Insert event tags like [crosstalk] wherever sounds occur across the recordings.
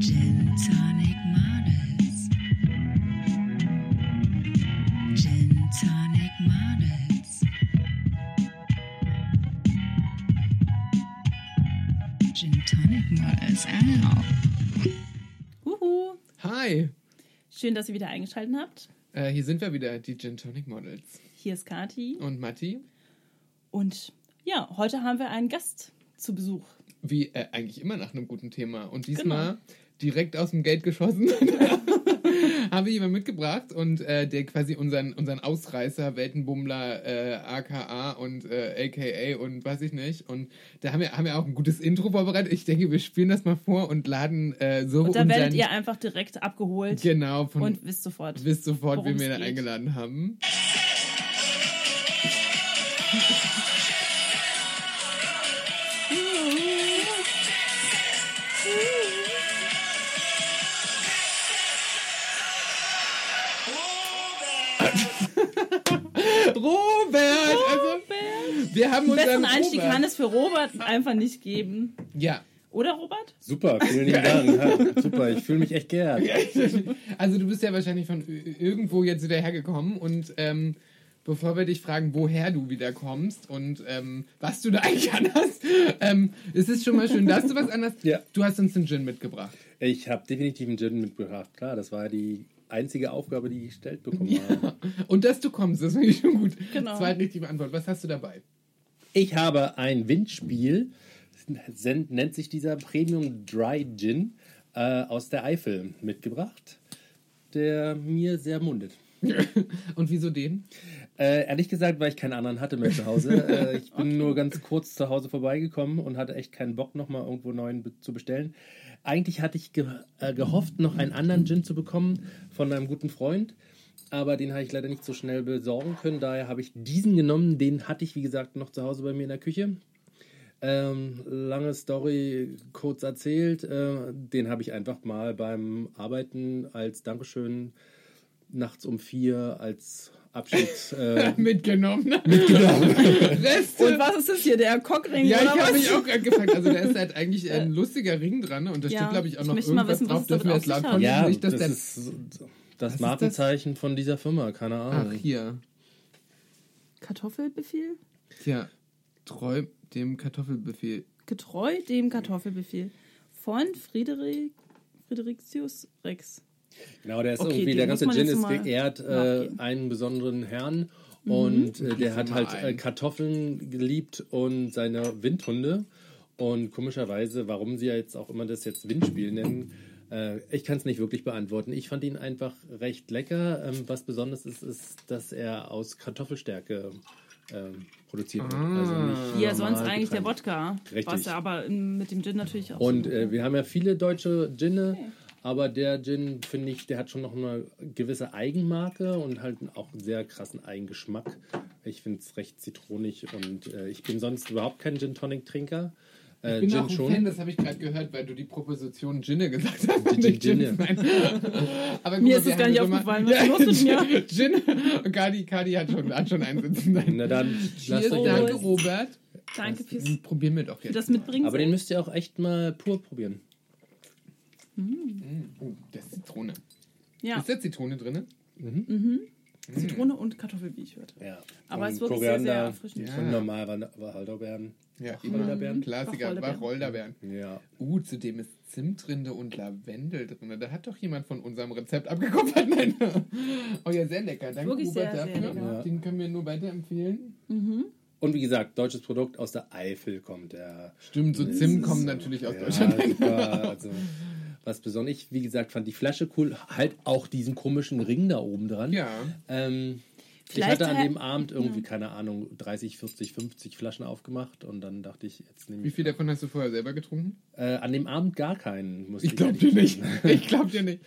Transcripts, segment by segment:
Gin Tonic Models. Gin Tonic Models. Gin Tonic Models. Ow. Huhu. Hi, Schön, dass ihr wieder eingeschaltet habt. äh, hier sind wir wieder, die Gin Tonic Models. Hier ist Kati. Und Matti, Und ja, heute haben wir einen Gast zu Besuch. wie äh, eigentlich immer nach einem guten Thema. Und diesmal Genau. Direkt aus dem Gate geschossen. [laughs] Habe ich jemand mitgebracht und äh, der quasi unseren, unseren Ausreißer, Weltenbummler, äh, AKA und äh, AKA und weiß ich nicht. Und da haben wir, haben wir auch ein gutes Intro vorbereitet. Ich denke, wir spielen das mal vor und laden äh, so Und da werdet ihr einfach direkt abgeholt genau von und wisst sofort. wisst sofort, wen wir da eingeladen haben. Wir haben Den unseren besseren Einstieg Robert. kann es für Robert einfach nicht geben. Ja. Oder, Robert? Super, vielen Dank. Ja, super, ich fühle mich echt geehrt. Also du bist ja wahrscheinlich von irgendwo jetzt wieder hergekommen und ähm, bevor wir dich fragen, woher du wieder kommst und ähm, was du da eigentlich anhast, ähm, es ist schon mal schön, dass du was anhast. [laughs] Ja. Du hast uns einen Gin mitgebracht. Ich habe definitiv einen Gin mitgebracht. Klar, das war die einzige Aufgabe, die ich gestellt bekommen habe. Und dass du kommst, das finde ich schon gut. Genau. Zwei richtige Antwort. Was hast du dabei? Ich habe ein Windspiel, nennt sich dieser Premium Dry Gin äh, aus der Eifel mitgebracht, der mir sehr mundet. [laughs] Und wieso den? Äh, ehrlich gesagt, weil ich keinen anderen hatte mehr zu Hause. [laughs] Äh, ich bin nur ganz kurz zu Hause vorbeigekommen und hatte echt keinen Bock, nochmal irgendwo neuen be zu bestellen. Eigentlich hatte ich ge äh, gehofft, noch einen anderen Gin zu bekommen von einem guten Freund. Aber den habe ich leider nicht so schnell besorgen können. Daher habe ich diesen genommen. Den hatte ich, wie gesagt, noch zu Hause bei mir in der Küche. Ähm, lange Story kurz erzählt. Äh, den habe ich einfach mal beim Arbeiten als Dankeschön nachts um vier als Abschied [laughs] äh, Mitgenommen. [laughs] Reste. Und was ist das hier, der Cockring ja, oder ich habe mich auch gerade gefragt. Also da ist halt eigentlich ein lustiger Ring dran und da Ja, steht, glaube ich, auch ich noch möchte mal irgendwas wissen, was drauf. es damit Dürfen wir hat. von Ja, nicht, dass das der ist das ist Markenzeichen von dieser Firma, keine Ach, Ahnung. hier. Kartoffelbefehl? Tja, treu dem Kartoffelbefehl. Getreu dem Kartoffelbefehl. Von Friederik, Fridericius Rex. Genau, der ist Okay, irgendwie, der ganze Gin jetzt ist geehrt, äh, einen besonderen Herrn. Und äh, der hat halt ein. äh, Kartoffeln geliebt und seine Windhunde. Und komischerweise, warum sie jetzt auch immer das jetzt Windspiel nennen, ich kann es nicht wirklich beantworten. Ich fand ihn einfach recht lecker. Ähm, was besonders ist, ist, dass er aus Kartoffelstärke ähm, produziert wird. Also nicht Wie ja sonst eigentlich der. Wodka. Richtig. Was ja aber mit dem Gin natürlich auch Und äh, wir haben ja viele deutsche Ginne, aber der Gin, finde ich, der hat schon noch eine gewisse Eigenmarke und halt auch einen sehr krassen Eigengeschmack. Ich finde es recht zitronig und äh, ich bin sonst überhaupt kein Gin-Tonic-Trinker. Äh, Ich bin Gin auch ein schon. Fan, das habe ich gerade gehört, weil du die Proposition Ginne gesagt hast. Gin, Nicht Ginne. Gin, nein. [laughs] Aber guck Mir mal, ist es gar nicht aufgefallen. Was ist los mit mir? [laughs] Gin. Und Kadi, Kadi hat schon, hat schon einen sitzen. Nein. Na dann, Cheers, danke mal. Robert. Danke fürs Probieren wir doch jetzt. das Mitbringen. Aber den müsst ihr auch echt mal pur probieren. Oh, das ist Zitrone. ja, Ist da Zitrone drin? Zitrone und Kartoffel, wie ich hörte. Ja. Aber Und es wirklich sehr, sehr erfrischend. Ja. Und normal Wacholderbeeren. Ja, Wacholderbeeren? Klassiker, Wacholderbeeren. Ja. Uh, zudem ist Zimtrinde und Lavendel drin. Da hat doch jemand von unserem Rezept abgekupfert. [laughs] Nein. Oh ja, sehr lecker. Danke, Robert, sehr, sehr dafür. lecker. Ja. Den können wir nur weiterempfehlen. Und wie gesagt, deutsches Produkt aus der Eifel kommt der. Stimmt, so Zimt kommen natürlich aus ja, Deutschland. super, [laughs] also, was besonders, ich, wie gesagt, fand die Flasche cool. Halt auch diesen komischen Ring da oben dran. Ja. Ähm, ich hatte an dem Abend irgendwie, keine Ahnung, 30, 40, 50 Flaschen aufgemacht und dann dachte ich, jetzt nehme Wie ich. viel davon hast du vorher selber getrunken? Äh, an dem Abend gar keinen, muss Ich glaub dir ehrlich nicht. sagen. [laughs] Ich glaub dir nicht.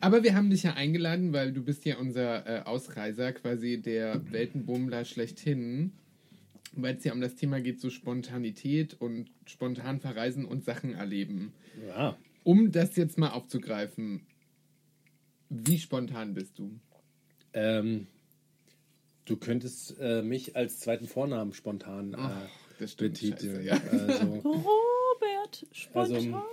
Aber wir haben dich ja eingeladen, weil du bist ja unser äh, Ausreiser, quasi der Weltenbummler schlechthin. Weil es ja um das Thema geht, so Spontanität und spontan verreisen und Sachen erleben. Ja. Um das jetzt mal aufzugreifen, wie spontan bist du? Ähm, du könntest äh, mich als zweiten Vornamen spontan äh, Ach, das stimmt. betiteln. Scheiße, ja. Also, [laughs] Robert, spontan. Also,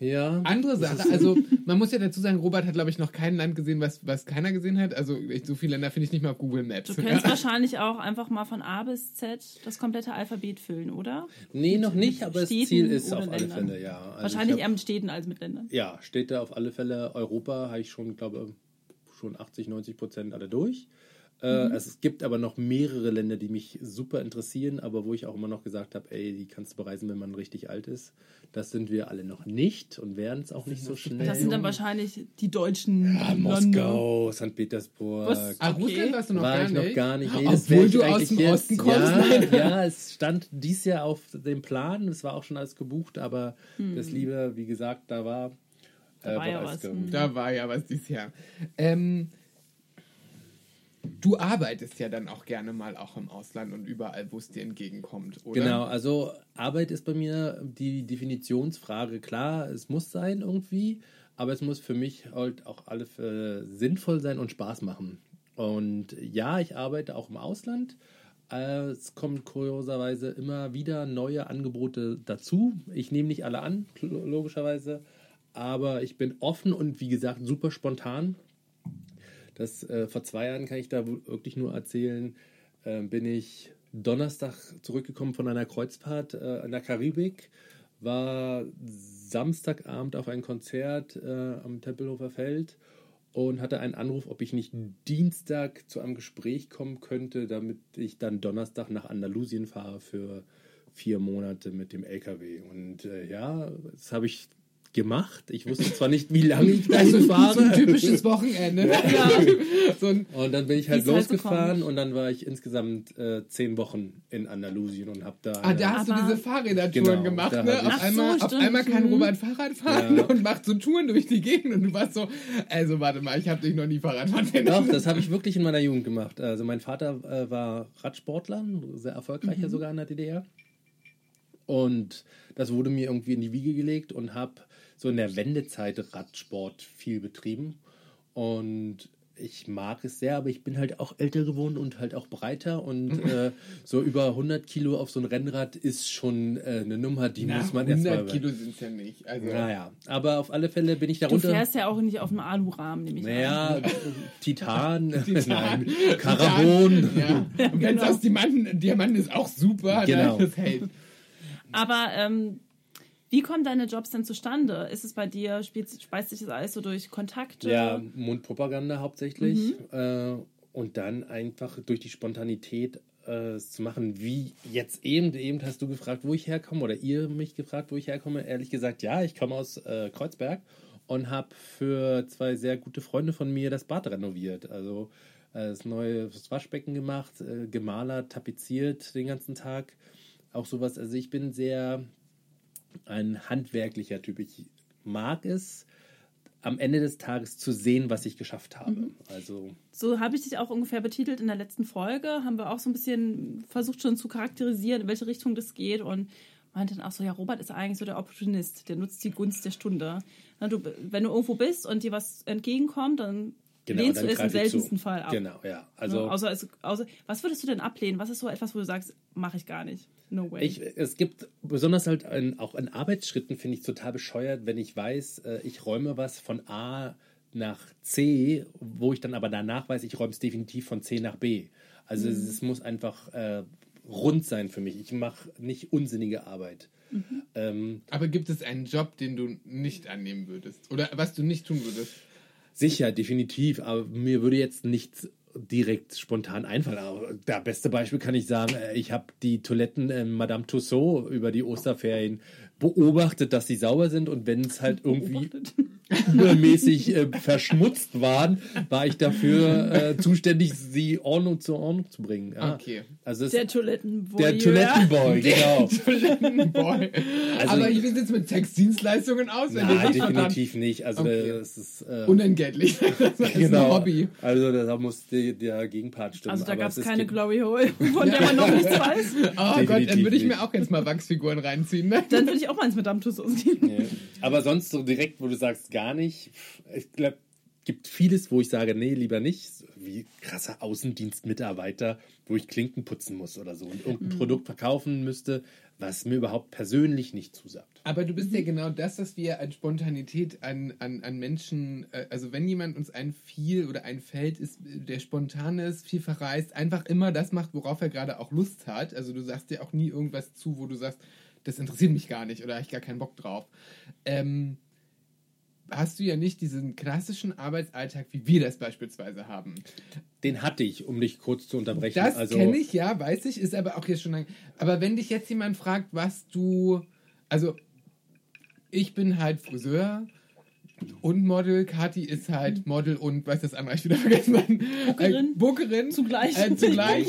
Ja. Andere Sache, also man muss ja dazu sagen, Robert hat, glaube ich, noch kein Land gesehen, was, was keiner gesehen hat. Also ich, so viele Länder finde ich nicht mal auf Google Maps. Du könntest wahrscheinlich auch einfach mal von A bis Z das komplette Alphabet füllen, oder? Nee, noch nicht, aber das Städten Ziel ist auf alle Ländern? Fälle, ja. Also wahrscheinlich ich eher hab, mit Städten als mit Ländern. Ja, steht da auf alle Fälle. Europa habe ich schon, glaube schon 80, 90 Prozent alle durch. Äh, Es gibt aber noch mehrere Länder, die mich super interessieren, aber wo ich auch immer noch gesagt habe, ey, die kannst du bereisen, wenn man richtig alt ist. Das sind wir alle noch nicht und werden es auch nicht so schnell. Das sind dann wahrscheinlich die deutschen ja, Länder. Moskau, St. Petersburg. Was? Ah, Okay. Russland warst du noch war gar ich nicht? noch gar nicht. Nee, Obwohl ich du aus dem jetzt- Osten kommst. Ja, [laughs] ja, es stand dies Jahr auf dem Plan. Es war auch schon alles gebucht, aber das Liebe, wie gesagt, da war. Da war wurde ja was, hm. Da war ja was dieses Jahr. Ähm, du arbeitest ja dann auch gerne mal auch im Ausland und überall, wo es dir entgegenkommt, oder? Genau, also Arbeit ist bei mir die Definitionsfrage. Klar, es muss sein irgendwie, aber es muss für mich halt auch alle äh, sinnvoll sein und Spaß machen. Und ja, ich arbeite auch im Ausland. Äh, Es kommen kurioserweise immer wieder neue Angebote dazu. Ich nehme nicht alle an, logischerweise, aber ich bin offen und wie gesagt super spontan. Das äh, vor zwei Jahren kann ich da wirklich nur erzählen, äh, bin ich Donnerstag zurückgekommen von einer Kreuzfahrt äh, in der Karibik, war Samstagabend auf ein Konzert äh, am Tempelhofer Feld und hatte einen Anruf, ob ich nicht Dienstag zu einem Gespräch kommen könnte, damit ich dann Donnerstag nach Andalusien fahre für vier Monate mit dem LKW. Und äh, ja, das habe ich gemacht. Ich wusste zwar nicht, wie lange ich [laughs] dahin Also fahre. so ein typisches Wochenende. [laughs] so ein, Und dann bin ich halt halt so losgefahren und dann war ich insgesamt äh, zehn Wochen in Andalusien und habe da. ah, da hast du diese Fahrrädertouren Genau, gemacht, da ne? Auf so, einmal, auf einmal kann Mhm. Robert Fahrrad fahren Ja. und macht so Touren durch die Gegend und du warst so, also warte mal, ich habe dich noch nie Fahrrad fahren sehen. Doch, das habe ich wirklich in meiner Jugend gemacht. Also mein Vater äh, war Radsportler, sehr erfolgreicher Mhm. sogar in der DDR. Und das wurde mir irgendwie in die Wiege gelegt und habe so in der Wendezeit Radsport viel betrieben. Und ich mag es sehr, aber ich bin halt auch älter geworden und halt auch breiter. Und [laughs] äh, so über 100 Kilo auf so ein Rennrad ist schon äh, eine Nummer, die Na, muss man 100 erstmal. Kilo sind es ja nicht. Also, Naja, aber auf alle Fälle bin ich Du darunter. fährst ja auch nicht auf dem Alurahmen, nehme ich an. Naja, [laughs] Titan, [laughs] Titan. nein, Carbon. Ja. Und wenn es genau. aus Diamanten, Diamanten ist auch super, Genau. ne? das hält. Aber ähm, wie kommen deine Jobs denn zustande? Ist es bei dir, speist sich das alles so durch Kontakte? Ja, Mundpropaganda hauptsächlich. Äh, und dann einfach durch die Spontanität äh, es zu machen, wie jetzt eben, eben hast du gefragt, wo ich herkomme, oder ihr mich gefragt, wo ich herkomme. Ehrlich gesagt, ja, ich komme aus äh, Kreuzberg und habe für zwei sehr gute Freunde von mir das Bad renoviert. Also äh, das neue Waschbecken gemacht, äh, gemalert, tapeziert den ganzen Tag. Auch sowas. Also ich bin sehr ein handwerklicher Typ. Ich mag es, am Ende des Tages zu sehen, was ich geschafft habe. Also So habe ich dich auch ungefähr betitelt in der letzten Folge. Haben wir auch so ein bisschen versucht schon zu charakterisieren, in welche Richtung das geht und meinte dann auch so, ja, Robert ist eigentlich so der Opportunist, der nutzt die Gunst der Stunde. Na, du, wenn du irgendwo bist und dir was entgegenkommt, dann Genau, dann du es im seltensten zu. Fall ab. Genau, ja. Also, Also außer, es, außer, was würdest du denn ablehnen? Was ist so etwas, wo du sagst, mache ich gar nicht? No way. ich, es gibt besonders halt in, auch in Arbeitsschritten finde ich total bescheuert, wenn ich weiß, äh, ich räume was von A nach C, wo ich dann aber danach weiß, ich räume es definitiv von C nach B. Also es, es muss einfach äh, rund sein für mich. Ich mache nicht unsinnige Arbeit. Ähm, Aber gibt es einen Job, den du nicht annehmen würdest? Oder was du nicht tun würdest? Sicher, definitiv. Aber mir würde jetzt nichts direkt spontan einfallen. Aber das beste Beispiel kann ich sagen, äh, ich habe die Toiletten äh, Madame Tussauds über die Osterferien beobachtet, dass sie sauber sind und wenn es halt [laughs] irgendwie übermäßig äh, verschmutzt waren, war ich dafür äh, zuständig, sie Ordnung zur Ordnung zu bringen. Ja. Okay. Also der Toilettenboy. der Toilettenboy, genau. [laughs] Toilettenboy. Also- Aber wie sieht es mit Sexdienstleistungen aus? wenn Nein, definitiv nicht. Also Okay. das ist äh, Unentgeltlich. [laughs] Das ist genau. ein Hobby. Also da muss die, der Gegenpart stimmen. Also da gab es ist keine Glory Hole, von der man noch nichts weiß. Oh Gott, Definitiv dann würde ich nicht. mir auch jetzt mal Wachsfiguren reinziehen. Ne? Dann würde ich auch mal ins Madame Tussauds gehen. Ja. Aber sonst so direkt, wo du sagst, gar nicht. Ich glaube, gibt vieles, wo ich sage, nee, lieber nicht. Wie krasser Außendienstmitarbeiter, wo ich Klinken putzen muss oder so und irgendein Produkt verkaufen müsste. was mir überhaupt persönlich nicht zusagt. Aber du bist ja genau das, was wir an Spontanität an, an, an Menschen, äh, also wenn jemand uns einfiel oder einfällt, ist, der spontan ist, viel verreist, einfach immer das macht, worauf er gerade auch Lust hat. Also du sagst dir auch nie irgendwas zu, wo du sagst, das interessiert mich gar nicht oder habe ich gar keinen Bock drauf. Ähm, hast du ja nicht diesen klassischen Arbeitsalltag, wie wir das beispielsweise haben. Den hatte ich, um dich kurz zu unterbrechen. Das also, kenne ich, ja, weiß ich, ist aber auch jetzt schon lang. Aber wenn dich jetzt jemand fragt, was du, also ich bin halt Friseur und Model, Kathi ist halt Model und weiß das andere, ich wieder vergessen. Bookerin. Äh, Bookerin. Zugleich. Äh, zugleich.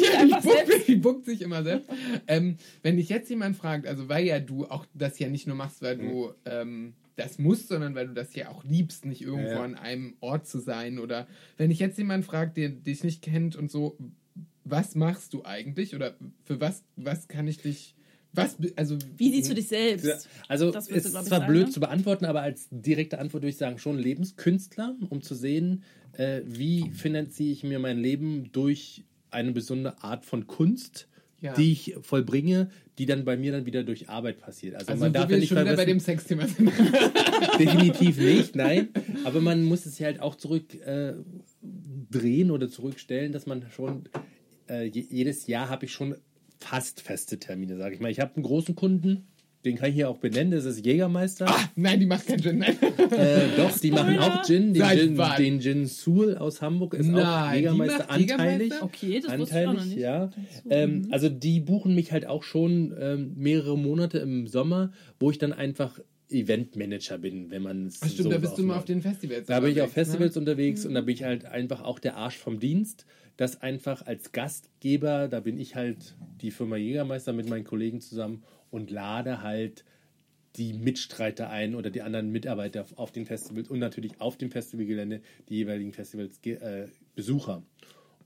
Die buckt sich immer selbst. ähm, wenn dich jetzt jemand fragt, also weil ja du auch das ja nicht nur machst, weil du ähm, das musst, sondern weil du das ja auch liebst, nicht irgendwo Ja, ja. an einem Ort zu sein oder wenn dich jetzt jemand fragt, der dich nicht kennt und so, was machst du eigentlich oder für was, was kann ich dich, was, also Wie siehst du dich selbst? Ja, Also Das ist zwar sagen, blöd ne? zu beantworten, aber als direkte Antwort würde ich sagen, schon Lebenskünstler, um zu sehen, äh, wie finanziere ich mir mein Leben durch eine besondere Art von Kunst, Ja. die ich vollbringe, die dann bei mir dann wieder durch Arbeit passiert. Also, Also man darf wir ja nicht schon wieder bei dem Sexthema sind. [laughs] [laughs] definitiv nicht, nein. Aber man muss es ja halt auch zurück äh, drehen oder zurückstellen, dass man schon äh, je, jedes Jahr habe ich schon fast feste Termine, sage ich mal. Ich habe einen großen Kunden, den kann ich hier auch benennen, das ist Jägermeister. ah, nein, die macht keinen Gin. Nein. Äh, doch, die machen auch Gin. Den, Seit Gin, wann? den Gin Sul aus Hamburg ist auch Nein, die Jägermeister macht anteilig. Jägermeister? Okay, das ich auch noch Anteilig, nicht. ja. Ähm, also die buchen mich halt auch schon ähm, mehrere Monate im Sommer, wo ich dann einfach Eventmanager bin, wenn man es Ach stimmt, so da bist du mal auf den Festivals. Da bin ich auf ne? Festivals unterwegs und da bin ich halt einfach auch der Arsch vom Dienst. Das einfach als Gastgeber, da bin ich halt die Firma Jägermeister mit meinen Kollegen zusammen und lade halt die Mitstreiter ein oder die anderen Mitarbeiter auf, den Festivals und natürlich auf dem Festivalgelände die jeweiligen Festivals äh, Besucher.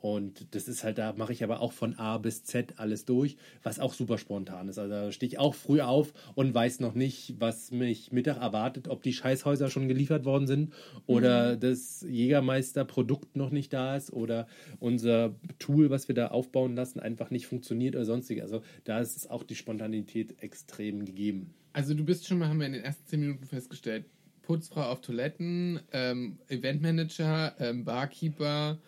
Und das ist halt, da mache ich aber auch von A bis Z alles durch, was auch super spontan ist. Also da stehe ich auch früh auf und weiß noch nicht, was mich Mittag erwartet, ob die Scheißhäuser schon geliefert worden sind oder das Jägermeister-Produkt noch nicht da ist oder unser Tool, was wir da aufbauen lassen, einfach nicht funktioniert oder sonstiges. Also da ist auch die Spontanität extrem gegeben. Also du bist schon mal, haben wir in den ersten zehn Minuten festgestellt, Putzfrau auf Toiletten, ähm, Eventmanager, ähm, Barkeeper,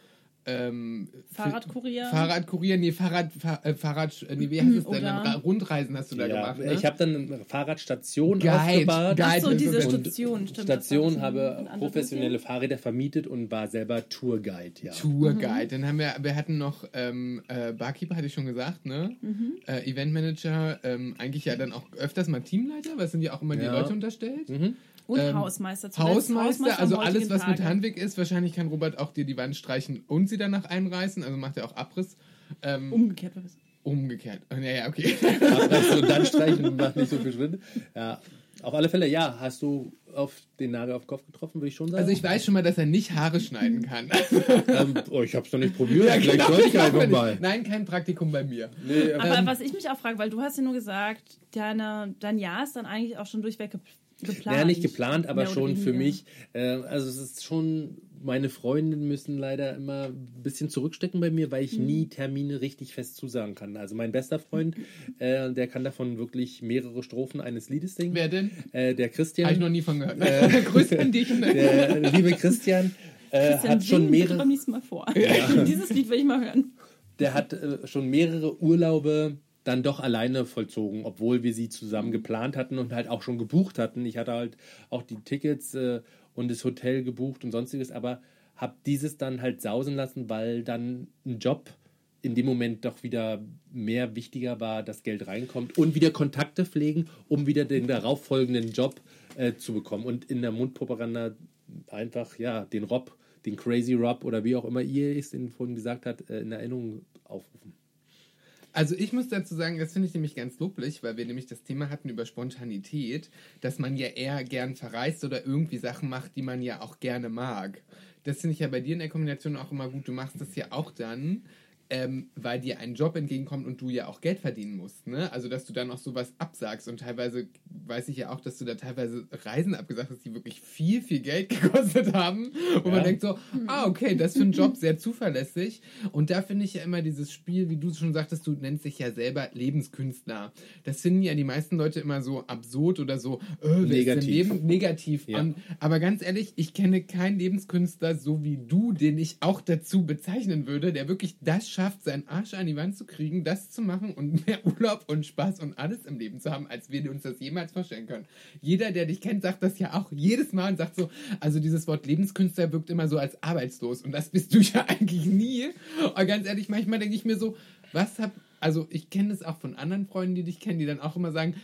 ähm, Fahrradkurier. Fahrradkurier, nee, Fahrrad, Fahr, äh, Fahrrad, äh, nee, wie heißt es denn? Rundreisen hast du da Ja, gemacht, ne? Ich habe dann eine Fahrradstation Guide, aufgebaut. Guide. Ach so, diese Und Station, stimmt. Station habe professionelle Fahrräder vermietet und war selber Tourguide, ja. Tourguide. Dann haben wir, wir hatten noch ähm, äh, Barkeeper, hatte ich schon gesagt, ne? Mhm. Äh, Eventmanager, ähm, eigentlich ja dann auch öfters mal Teamleiter, weil es sind ja auch immer die Ja. Leute unterstellt. Und Ähm, Hausmeister. zuletzt. Hausmeister, also alles, was mit Tage. Handwerk ist. Wahrscheinlich kann Robert auch dir die Wand streichen und sie danach einreißen. Also macht er auch Abriss. Ähm, Umgekehrt. umgekehrt. Oh, ja, ja, okay. Abriss und dann streichen macht nicht so viel Schritt. Ja, auf alle Fälle, ja, hast du auf den Nagel auf den Kopf getroffen, würde ich schon sagen. Also ich weiß schon mal, dass er nicht Haare schneiden kann. ähm, oh, ich habe es noch nicht probiert, [laughs] Ja, vielleicht genau, sollte ich einfach man mal. Nein, kein Praktikum bei mir. Nee, Aber Ähm, was ich mich auch frage, weil du hast ja nur gesagt, deine, dein Jahr ist dann eigentlich auch schon durchweg gep geplant. Ja, nicht geplant, aber schon für mich. Äh, also es ist schon, meine Freundinnen müssen leider immer ein bisschen zurückstecken bei mir, weil ich Mhm. nie Termine richtig fest zusagen kann. Also mein bester Freund, äh, der kann davon wirklich mehrere Strophen eines Liedes singen. Wer denn? Äh, der Habe ich Christian, noch nie von gehört. [laughs] Grüße an dich. Ne? [laughs] der liebe Christian, äh, Christian, hat schon mehrere, Mal vor. [laughs] Dieses Lied will ich mal hören. der hat äh, schon mehrere Urlaube dann doch alleine vollzogen, obwohl wir sie zusammen geplant hatten und halt auch schon gebucht hatten. Ich hatte halt auch die Tickets äh, und das Hotel gebucht und sonstiges, aber habe dieses dann halt sausen lassen, weil dann ein Job in dem Moment doch wieder mehr wichtiger war, dass Geld reinkommt und wieder Kontakte pflegen, um wieder den darauffolgenden Job äh, zu bekommen und in der Mundpropaganda einfach ja den Rob, den Crazy Rob oder wie auch immer ihr es vorhin gesagt hat, äh, in Erinnerung aufrufen. Also ich muss dazu sagen, das finde ich nämlich ganz loblich, weil wir nämlich das Thema hatten über Spontanität, dass man ja eher gern verreist oder irgendwie Sachen macht, die man ja auch gerne mag. Das finde ich ja bei dir in der Kombination auch immer gut. Du machst das ja auch dann ähm, weil dir ein Job entgegenkommt und du ja auch Geld verdienen musst. Ne? Also, dass du dann auch sowas absagst. Und teilweise weiß ich ja auch, dass du da teilweise Reisen abgesagt hast, die wirklich viel, viel Geld [laughs] gekostet haben. Wo Ja. man denkt so, ah, okay, das für einen Job sehr zuverlässig. Und da finde ich ja immer dieses Spiel, wie du schon sagtest, du nennst dich ja selber Lebenskünstler. Das finden ja die meisten Leute immer so absurd oder so, äh, Negativ. Leben, negativ. Ja. Und, aber ganz ehrlich, ich kenne keinen Lebenskünstler so wie du, den ich auch dazu bezeichnen würde, der wirklich das schafft, seinen Arsch an die Wand zu kriegen, das zu machen und mehr Urlaub und Spaß und alles im Leben zu haben, als wir uns das jemals vorstellen können. Jeder, der dich kennt, sagt das ja auch jedes Mal und sagt so, also dieses Wort Lebenskünstler wirkt immer so als arbeitslos und das bist du ja [laughs] eigentlich nie. Und ganz ehrlich, manchmal denke ich mir so, was hab, also ich kenne das auch von anderen Freunden, die dich kennen, die dann auch immer sagen,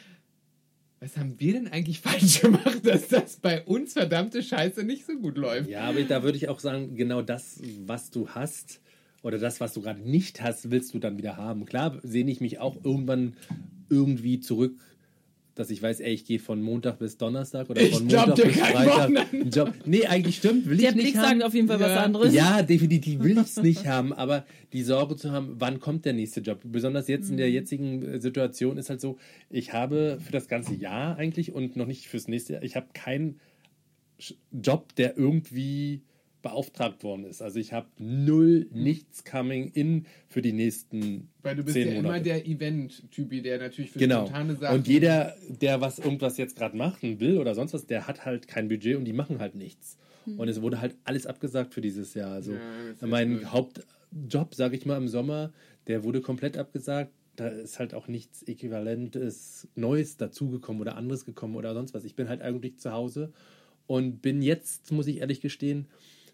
was haben wir denn eigentlich falsch [laughs] gemacht, dass das bei uns verdammte Scheiße nicht so gut läuft? Ja, aber da würde ich auch sagen, genau das, was du hast oder das, was du gerade nicht hast, willst du dann wieder haben. Klar sehne ich mich auch irgendwann irgendwie zurück, dass ich weiß, ey, ich gehe von Montag bis Donnerstag oder Ich von glaub Montag bis Freitag. Job. Nee, eigentlich stimmt, will Der ich nicht Blick haben. sagt auf jeden Fall was Ja. anderes. Ja, definitiv will ich es nicht haben, aber die Sorge zu haben, wann kommt der nächste Job? Besonders jetzt in der Mhm. jetzigen äh, Situation ist halt so, ich habe für das ganze Jahr eigentlich und noch nicht fürs nächste Jahr, ich habe keinen Job, der irgendwie beauftragt worden ist. Also ich habe null, nichts coming in für die nächsten Weil du bist zehn ja immer Monate. der Event-Typi, der natürlich für Genau. spontane Sachen... Und jeder, der was irgendwas jetzt gerade machen will oder sonst was, der hat halt kein Budget und die machen halt nichts. Und es wurde halt alles abgesagt für dieses Jahr. Also Ja, mein blöd. Hauptjob, sage ich mal, im Sommer, der wurde komplett abgesagt. Da ist halt auch nichts Äquivalentes Neues dazugekommen oder anderes gekommen oder sonst was. Ich bin halt eigentlich zu Hause und bin jetzt, muss ich ehrlich gestehen,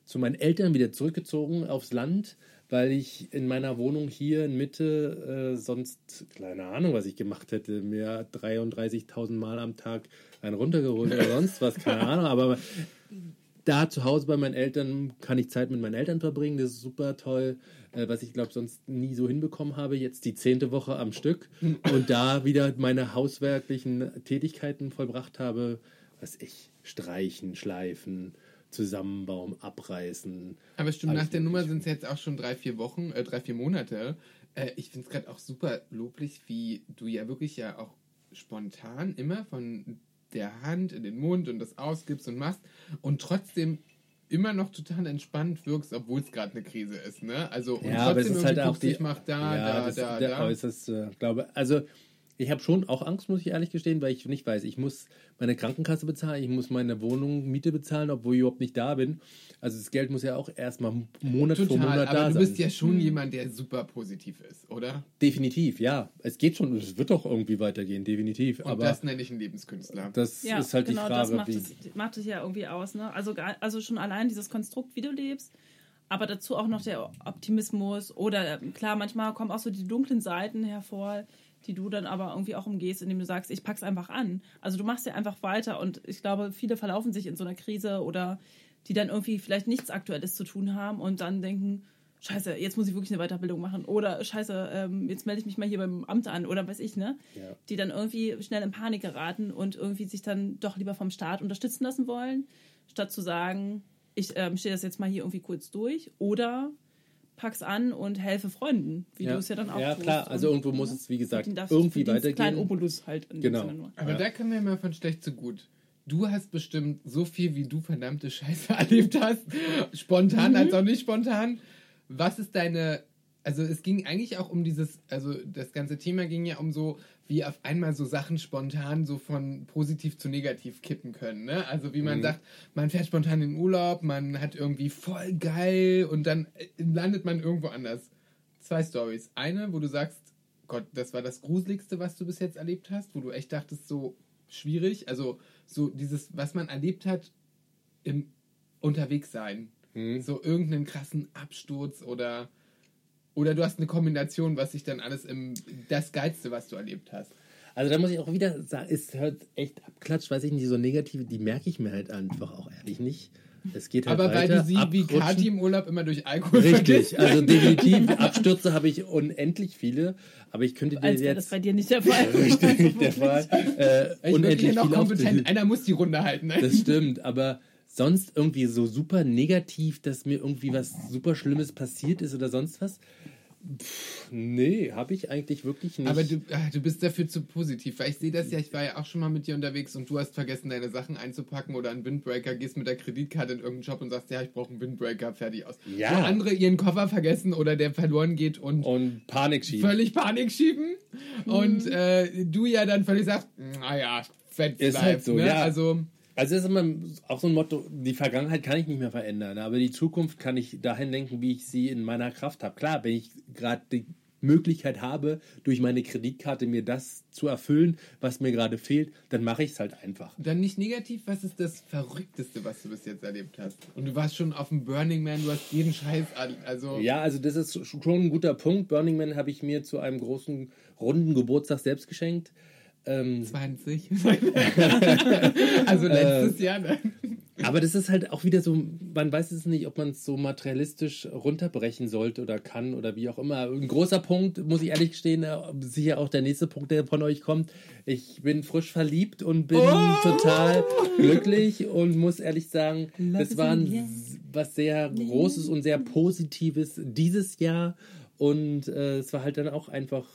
zu meinen Eltern wieder zurückgezogen aufs Land, weil ich in meiner Wohnung hier in Mitte äh, sonst, keine Ahnung, was ich gemacht hätte, mir 33.000 Mal am Tag einen runtergeholt oder sonst was, keine [laughs] Ahnung, aber da zu Hause bei meinen Eltern kann ich Zeit mit meinen Eltern verbringen. Das ist super toll, äh, was ich glaube sonst nie so hinbekommen habe. Jetzt die zehnte Woche am Stück und da wieder meine hauswerklichen Tätigkeiten vollbracht habe, was ich streichen, schleifen, zusammenbauen, abreißen. Aber stimmt, nach der. Nummer sind es jetzt auch schon drei, vier Wochen, äh, drei, vier Monate. Äh, ich finde es gerade auch super loblich, wie du ja wirklich ja auch spontan immer von der Hand in den Mund und das ausgibst und machst und trotzdem immer noch total entspannt wirkst, obwohl es gerade eine Krise ist, ne? Also und Ja, aber es trotzdem ist halt irgendwie auch die, ich mach da, ja, da, das da, ist der da. äußerste, glaube Also ich habe schon auch Angst, muss ich ehrlich gestehen, weil ich nicht weiß, ich muss meine Krankenkasse bezahlen, ich muss meine Wohnung Miete bezahlen, obwohl ich überhaupt nicht da bin. Also das Geld muss ja auch erstmal Monat für Total, Monat aber da du sein. bist ja schon jemand, der super positiv ist, oder? definitiv, ja. Es geht schon, es wird doch irgendwie weitergehen, definitiv. Und aber das nenne ich einen Lebenskünstler. das Ja, ist halt genau, die das Frage, macht wie. es, macht es ja irgendwie aus. Ne? Also, also schon allein dieses Konstrukt, wie du lebst, aber dazu auch noch der Optimismus oder klar, manchmal kommen auch so die dunklen Seiten hervor, die du dann aber irgendwie auch umgehst, indem du sagst, ich pack's einfach an. Also du machst ja einfach weiter und ich glaube, viele verlaufen sich in so einer Krise oder die dann irgendwie vielleicht nichts Aktuelles zu tun haben und dann denken, Scheiße, jetzt muss ich wirklich eine Weiterbildung machen. Oder Scheiße, ähm, jetzt melde ich mich mal hier beim Amt an oder weiß ich, ne? Ja. Die dann irgendwie schnell in Panik geraten und irgendwie sich dann doch lieber vom Staat unterstützen lassen wollen, statt zu sagen, ich ähm, stehe das jetzt mal hier irgendwie kurz durch oder pack's an und helfe Freunden, wie du es ja dann auch Ja, tust. klar, also Und, irgendwo muss ne? es, wie gesagt, irgendwie einen kleinen weitergehen. Obolus halt Genau. Aber Ja. da können wir mal von schlecht zu gut. Du hast bestimmt so viel, wie du verdammte Scheiße [laughs] erlebt hast, spontan als auch nicht spontan. Was ist deine, also es ging eigentlich auch um dieses, also das ganze Thema ging ja um so, wie auf einmal so Sachen spontan so von positiv zu negativ kippen können. Ne? Also wie man sagt, man fährt spontan in Urlaub, man hat irgendwie voll geil und dann äh, landet man irgendwo anders. Zwei Stories. Eine, wo du sagst, Gott, das war das Gruseligste, was du bis jetzt erlebt hast, wo du echt dachtest, so schwierig. Also so dieses, was man erlebt hat im Unterwegssein. Hm. So irgendeinen krassen Absturz oder oder du hast eine Kombination, was sich dann alles im das Geilste, was du erlebt hast. Also da muss ich auch wieder sagen, es hört echt abklatscht, weiß ich nicht, so negative, die merke ich mir halt einfach auch ehrlich nicht. Es geht halt Aber weil weiter, du sie wie. Kati im Urlaub immer durch Alkohol vergisst. Richtig, also definitiv. Abstürze habe ich unendlich viele, aber ich könnte dir Als wäre das jetzt bei dir nicht der Fall. [laughs] richtig nicht der Fall. Äh, Ich bin unendlich hier noch viele kompetent. Einer muss die Runde halten. Ne? Das stimmt, aber sonst irgendwie so super negativ, dass mir irgendwie was super Schlimmes passiert ist oder sonst was, Nee, habe ich eigentlich wirklich nicht. Aber du, ah, du bist dafür zu positiv, weil ich sehe das ja, ich war ja auch schon mal mit dir unterwegs und du hast vergessen, deine Sachen einzupacken oder einen Windbreaker, gehst mit der Kreditkarte in irgendeinen Shop und sagst, ja, ich brauche einen Windbreaker, fertig aus. Ja. Wo andere ihren Koffer vergessen oder der verloren geht und, und Panik schieben. völlig Panik schieben und äh, du ja dann völlig sagst, naja, fett Ist bleibt, halt so, ne? ja. Also, Also das ist immer auch so ein Motto, die Vergangenheit kann ich nicht mehr verändern, aber die Zukunft kann ich dahin lenken, wie ich sie in meiner Kraft habe. Klar, wenn ich gerade die Möglichkeit habe, durch meine Kreditkarte mir das zu erfüllen, was mir gerade fehlt, dann mache ich es halt einfach. dann nicht negativ, was ist das Verrückteste, was du bis jetzt erlebt hast? Und du warst schon auf dem Burning Man, du hast jeden Scheiß an, also... Ja, also das ist schon ein guter Punkt. Burning Man habe ich mir zu einem großen, runden Geburtstag selbst geschenkt. Ähm, 20. [laughs] also letztes Jahr. Ne? Aber das ist halt auch wieder so, man weiß es nicht, ob man es so materialistisch runterbrechen sollte oder kann oder wie auch immer. Ein großer Punkt, muss ich ehrlich gestehen, äh, sicher auch der nächste Punkt, der von euch kommt. Ich bin frisch verliebt und bin total glücklich und muss ehrlich sagen, das war ein, was sehr Großes und sehr Positives dieses Jahr. Und äh, es war halt dann auch einfach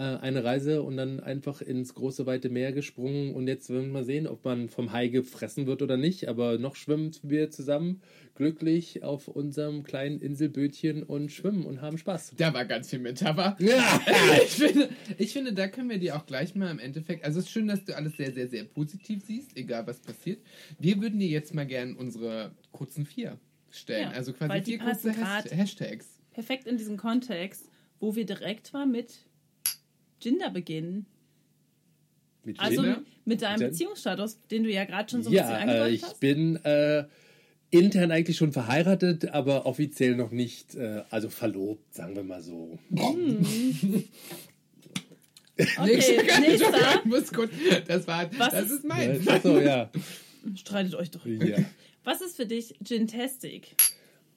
äh, eine Reise und dann einfach ins große weite Meer gesprungen und jetzt werden wir mal sehen, ob man vom Hai gefressen wird oder nicht, aber noch schwimmen wir zusammen glücklich auf unserem kleinen Inselbötchen und schwimmen und haben Spaß. Da war ganz viel Metapher. Ja. [laughs] Ich finde, ich finde, da können wir dir auch gleich mal im Endeffekt. Also es ist schön, dass du alles sehr, sehr, sehr positiv siehst, egal was passiert. Wir würden dir jetzt mal gerne unsere kurzen vier stellen. Ja, also quasi die vier kurze Hashtags. Perfekt in diesem Kontext, wo wir direkt mal mit Gender beginnen. Mit Also Gender? mit deinem Gen- Beziehungsstatus, den du ja gerade schon so ein bisschen ja, äh, angedeutet ich hast. bin äh, intern eigentlich schon verheiratet, aber offiziell noch nicht, äh, also verlobt, sagen wir mal so. [laughs] Okay, nächster. Ich muss kurz, das war, Was das ist- ist meins. So, ja. Streitet euch doch. ja. Was ist für dich Gintastic?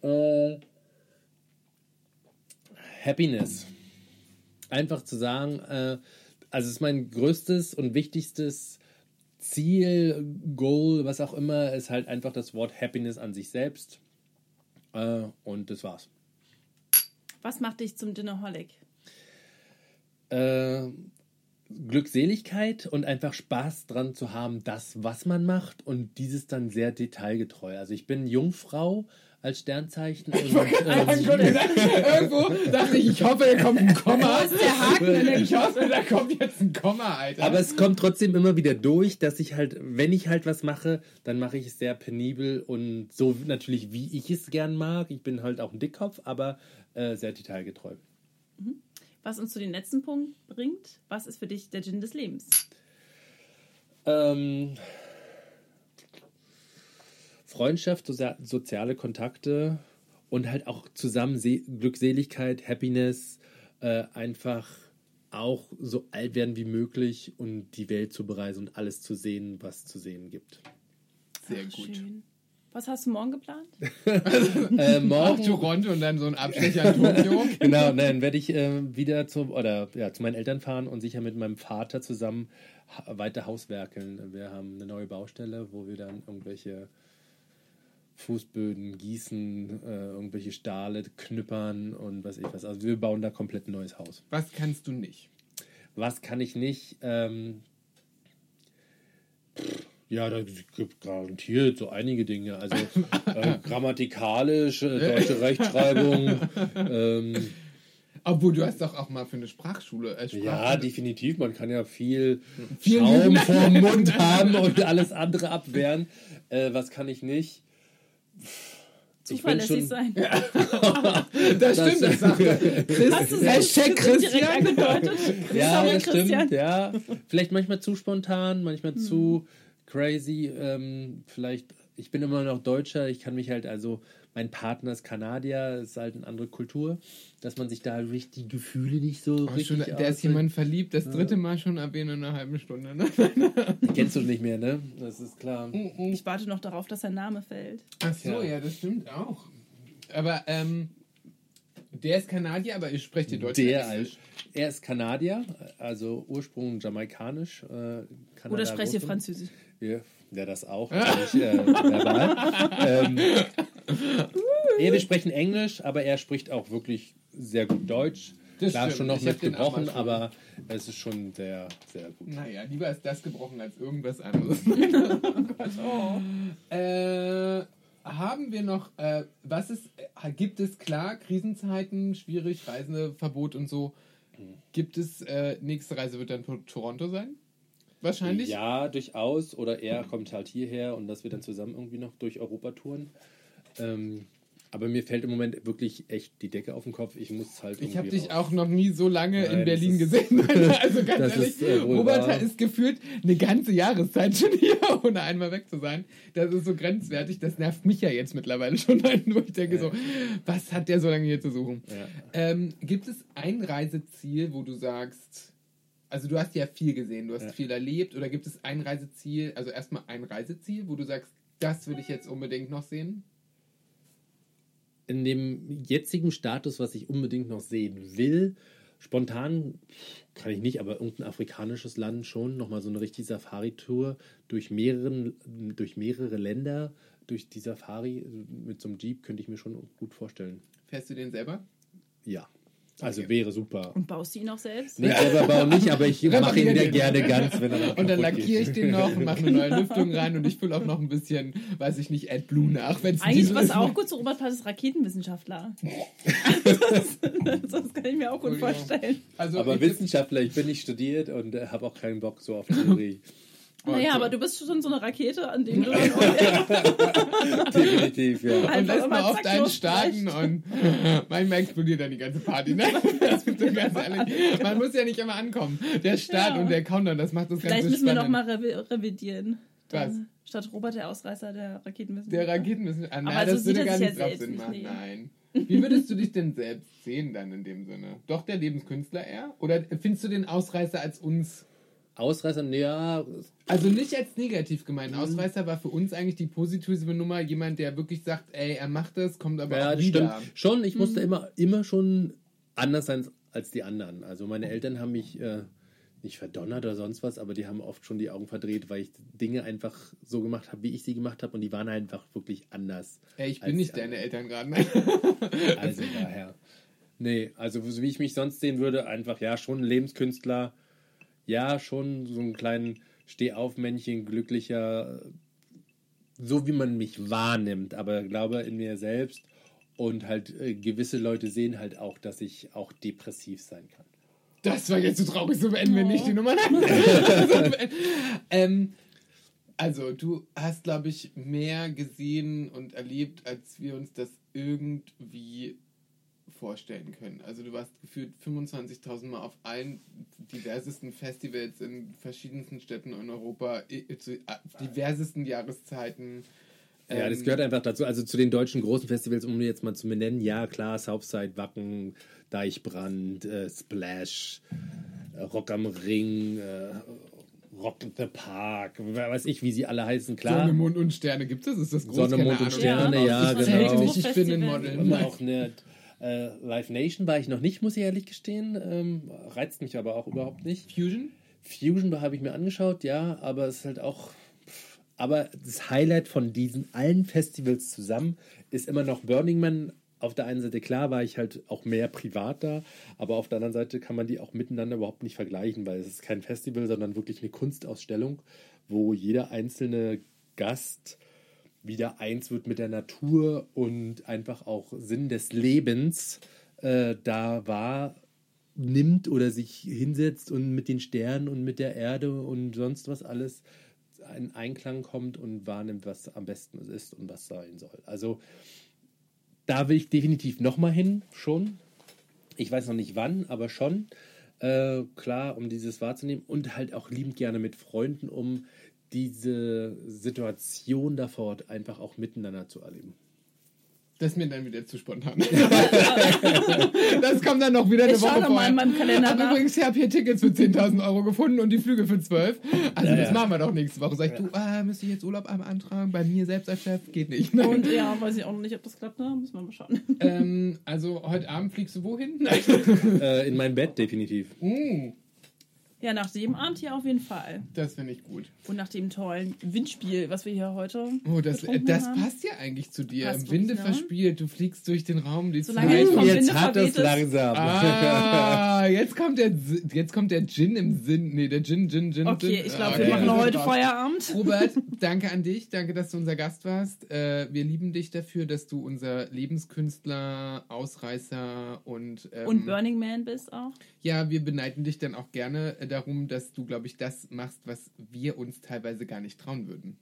Äh, Happiness. Einfach zu sagen, äh, also es ist mein größtes und wichtigstes Ziel, Goal, was auch immer, ist halt einfach das Wort Happiness an sich selbst. Äh, und das war's. Was macht dich zum Dinnerholic? Äh, Glückseligkeit und einfach Spaß dran zu haben, das, was man macht und dieses dann sehr detailgetreu. Also ich bin Jungfrau als Sternzeichen und ähm, Irgendwo dachte ich, ich hoffe, da kommt ein Komma. Wo ist der Haken? Ich hoffe, da kommt jetzt ein Komma, Alter. Aber es kommt trotzdem immer wieder durch, dass ich halt, wenn ich halt was mache, dann mache ich es sehr penibel und so natürlich, wie ich es gern mag. Ich bin halt auch ein Dickkopf, aber äh, sehr detailgetreu. Was uns zu den letzten Punkt bringt, was ist für dich der Gin des Lebens? Ähm, Freundschaft, soziale Kontakte und halt auch zusammen Se Glückseligkeit, Happiness, äh, einfach auch so alt werden wie möglich und die Welt zu bereisen und alles zu sehen, was zu sehen gibt. Sehr Ach, gut. Schön. Was hast du morgen geplant? [laughs] Äh, Nach morgen, Toronto und dann so ein Abstecher in Tokio. [laughs] genau, nein, werde ich äh, wieder zu, oder, ja, zu meinen Eltern fahren und sicher mit meinem Vater zusammen ha weiter hauswerkeln. Wir haben eine neue Baustelle, wo wir dann irgendwelche Fußböden gießen, äh, irgendwelche Stahle knüppern und was ich was. Also wir bauen da komplett ein neues Haus. Was kannst du nicht? Was kann ich nicht? Ähm, pff, ja, da gibt garantiert so einige Dinge. Also [laughs] äh, grammatikalisch, äh, deutsche Rechtschreibung. [laughs] ähm, Obwohl, du hast doch auch mal für eine Sprachschule. Äh, Sprachschule. Ja, definitiv. Man kann ja viel Schaum vorm Mund haben [laughs] und alles andere abwehren. Äh, was kann ich nicht? Zuverlässig sein. [laughs] Das stimmt, das sagt er. Chris, Hast du so Hashtag direkt Christian. angedeutet? Ja, das Christian. stimmt. Ja, vielleicht manchmal zu spontan, manchmal zu crazy. Ähm, vielleicht, ich bin immer noch Deutscher. Ich kann mich halt also, mein Partner ist Kanadier, ist halt eine andere Kultur, dass man sich da wirklich die Gefühle nicht so Oh, richtig. schon, der ist jemand verliebt, das dritte Mal schon erwähnt in einer halben Stunde. Ne? Kennst du nicht mehr, ne? Das ist klar. Ich warte noch darauf, dass sein Name fällt. Ach so, Ja. ja, das stimmt auch. Aber ähm, der ist Kanadier, aber ich spreche Deutsch. Der, er ist Kanadier, also Ursprung jamaikanisch. Äh, Kanada, Oder spreche Großbritannien. Französisch. Ja, ja, das auch. nicht, äh, ähm, Ja, wir sprechen Englisch, aber er spricht auch wirklich sehr gut Deutsch. Das Klar, stimmt. schon noch Ich auch gebrochen, aber es ist schon sehr, sehr gut. Naja, lieber ist das gebrochen als irgendwas anderes. [laughs] Oh. äh, haben wir noch, äh, was ist, äh, gibt es klar, Krisenzeiten, schwierig, Reiseverbot und so. Gibt es, äh, nächste Reise wird dann Toronto sein? Wahrscheinlich. Ja, durchaus. Oder er kommt halt hierher und dass wir dann zusammen irgendwie noch durch Europa touren. Ähm, aber mir fällt im Moment wirklich echt die Decke auf den Kopf. Ich muss halt Ich habe dich raus. auch noch nie so lange in Nein, Berlin das gesehen. [laughs] also ganz ehrlich, ist, äh, Robert wahr. ist gefühlt eine ganze Jahreszeit schon [laughs] hier, ohne einmal weg zu sein. Das ist so grenzwertig. Das nervt mich ja jetzt mittlerweile schon, wo ich denke so, was hat der so lange hier zu suchen? Ja. Ähm, gibt es ein Reiseziel, wo du sagst, also du hast ja viel gesehen, du hast Ja. viel erlebt, oder gibt es ein Reiseziel, also erstmal ein Reiseziel, wo du sagst, das will ich jetzt unbedingt noch sehen? in dem jetzigen Status, was ich unbedingt noch sehen will, spontan kann ich nicht, aber irgendein afrikanisches Land schon, nochmal so eine richtige Safari-Tour durch, mehreren, durch mehrere Länder, durch die Safari mit so einem Jeep könnte ich mir schon gut vorstellen. Fährst du den selber? Ja. Also Okay. wäre super. Und baust du ihn auch selbst? Nee, selber bauen nicht, aber ich mache ihn wieder gerne ganz, wenn er Und dann lackiere ich den noch und mache eine neue Lüftung rein und ich fülle auch noch ein bisschen, weiß ich nicht, AdBlue nach. Wenn's Eigentlich, was ist. auch gut zu Robert passt, ist Raketenwissenschaftler. das, [laughs] das kann ich mir auch gut Entschuldigung. vorstellen. Also Aber ich- Wissenschaftler, ich bin nicht studiert und äh, habe auch keinen Bock so auf Theorie. [laughs] Naja, aber du bist schon so eine Rakete, an dem du [laughs] dann [laughs] Definitiv, ja. und einfach lässt mal auf deinen starten vielleicht. und [laughs] manchmal explodiert dann die ganze Party. Ne? So. Man muss ja nicht immer ankommen. Der Start Ja. und der Countdown, das macht das Vielleicht Ganze müssen wir spannend. noch mal revi revidieren. Dann, Was? Statt Robert der Ausreißer der Raketenwissenschaftler. Der Raketenwissenschaftler. Ah, nein, Aber so das sieht würde gar nicht drauf Sinn machen. nicht, Nein. Wie würdest du dich denn selbst sehen dann in dem Sinne? Doch der Lebenskünstler eher? Oder findest du den Ausreißer als uns? Ausreißer, ja, Also nicht als negativ gemeint. Ausreißer war für uns eigentlich die positive Nummer. Jemand, der wirklich sagt, ey, er macht das, kommt aber Ja, auch wieder. stimmt. Schon, ich Mhm. musste immer, immer schon anders sein als die anderen. Also meine Eltern haben mich äh, nicht verdonnert oder sonst was, aber die haben oft schon die Augen verdreht, weil ich Dinge einfach so gemacht habe, wie ich sie gemacht habe und die waren einfach wirklich anders. Ey, ich bin nicht deine. Eltern gerade. Also daher. Nee, also so wie ich mich sonst sehen würde, einfach ja, schon ein Lebenskünstler, ja, schon so einen kleinen Stehaufmännchen, glücklicher, so wie man mich wahrnimmt, aber glaube in mir selbst und halt äh, gewisse Leute sehen halt auch, dass ich auch depressiv sein kann. Das war jetzt so traurig, so beenden wir Oh. nicht die Nummer. [laughs] [laughs] ähm, also, du hast, glaube ich, mehr gesehen und erlebt, als wir uns das irgendwie vorstellen können. Also, du warst gefühlt 25.000 Mal auf allen diversesten Festivals in verschiedensten Städten in Europa, i- zu äh, diversesten Jahreszeiten. Ja, das Ähm, gehört einfach dazu. Also zu den deutschen großen Festivals, um jetzt mal zu benennen, ja klar, Southside, Wacken, Deichbrand, äh, Splash, äh, Rock am Ring, äh, Rock in the Park, wer weiß ich, wie sie alle heißen, klar. Sonne, Mond und Sterne gibt es? Ist das groß? Sonne, Mond und. Sterne, ja, ich genau. zählte nicht, ich bin ein Model. auch eine äh, Live Nation war ich noch nicht, muss ich ehrlich gestehen. Ähm, reizt mich aber auch überhaupt nicht. Fusion? Fusion habe ich mir angeschaut, ja, aber es ist halt auch. Aber das Highlight von diesen allen Festivals zusammen ist immer noch Burning Man. Auf der einen Seite, klar, war ich halt auch mehr privat da, aber auf der anderen Seite kann man die auch miteinander überhaupt nicht vergleichen, weil es ist kein Festival, sondern wirklich eine Kunstausstellung, wo jeder einzelne Gast wieder eins wird mit der Natur und einfach auch Sinn des Lebens äh, da war, nimmt oder sich hinsetzt und mit den Sternen und mit der Erde und sonst was alles in Einklang kommt und wahrnimmt, was am besten ist und was sein soll. Also da will ich definitiv nochmal hin, schon. Ich weiß noch nicht wann, aber schon. Äh, klar, um dieses wahrzunehmen und halt auch liebend gerne mit Freunden, um diese Situation da vor Ort einfach auch miteinander zu erleben. Das ist mir dann wieder zu spontan. [laughs] das kommt dann noch wieder eine Ich schau Woche noch mal in vorher. meinem Kalender Aber nach. übrigens, ich habe hier Tickets für 10.000 Euro gefunden und die Flüge für 12. Also Ja, das ja. machen wir doch nächste Woche. Sag ich, du, ah, müsste ich jetzt Urlaub einmal antragen? Bei mir selbst als Chef? Geht nicht. Und ja, weiß ich auch noch nicht, ob das klappt, ne? Müssen wir mal schauen. ähm, also heute Abend fliegst du wohin? [laughs] Äh, in mein Bett definitiv. Mm. Ja, nach dem Abend hier auf jeden Fall. Das finde ich gut. Und nach dem tollen Windspiel, was wir hier heute. Oh, das, getrunken das haben. passt ja eigentlich zu dir. Passt Im Winde ne? verspielt, du fliegst durch den Raum, die Solange Zeit. Jetzt Winde hat es ist. langsam. Ah, jetzt kommt der jetzt kommt der Gin im Sinn. Nee, der Gin, Gin, Gin. Okay, Gin. ich glaube, Ah, wir okay. machen heute. Feierabend. Robert, [laughs] danke an dich. Danke, dass du unser Gast warst. Äh, wir lieben dich dafür, dass du unser Lebenskünstler, Ausreißer und. Ähm, Und Burning Man bist auch. Ja, wir beneiden dich dann auch gerne äh, darum, dass du, glaube ich, das machst, was wir uns teilweise gar nicht trauen würden.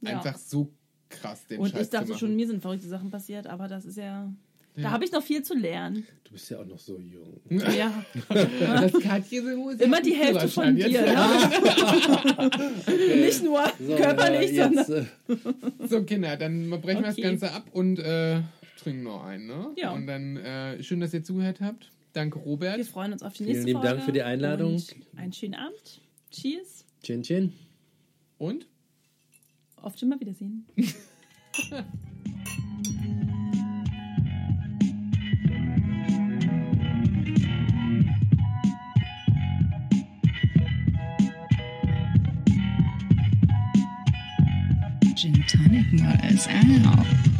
Ja. Einfach so krass den Und Scheiß ich dachte schon, mir sind verrückte Sachen passiert, aber das ist ja. Ja. Da habe ich noch viel zu lernen. Du bist ja auch noch so jung. Ja. [laughs] das Katje Immer die Hälfte von dir. Ne? Nicht nur So, körperlich, äh, jetzt, sondern. [laughs] So, Kinder, dann brechen wir das Okay. Ganze ab und äh, trinken noch einen, ne? Ja. Und dann äh, schön, dass ihr zugehört habt. Danke, Robert. Wir freuen uns auf die Vielen nächste lieben Folge. Dank für die Einladung. Und einen schönen Abend. Cheers. Chin Chin. Und? Auf schon mal Wiedersehen. [laughs] Gin Tonic Models out.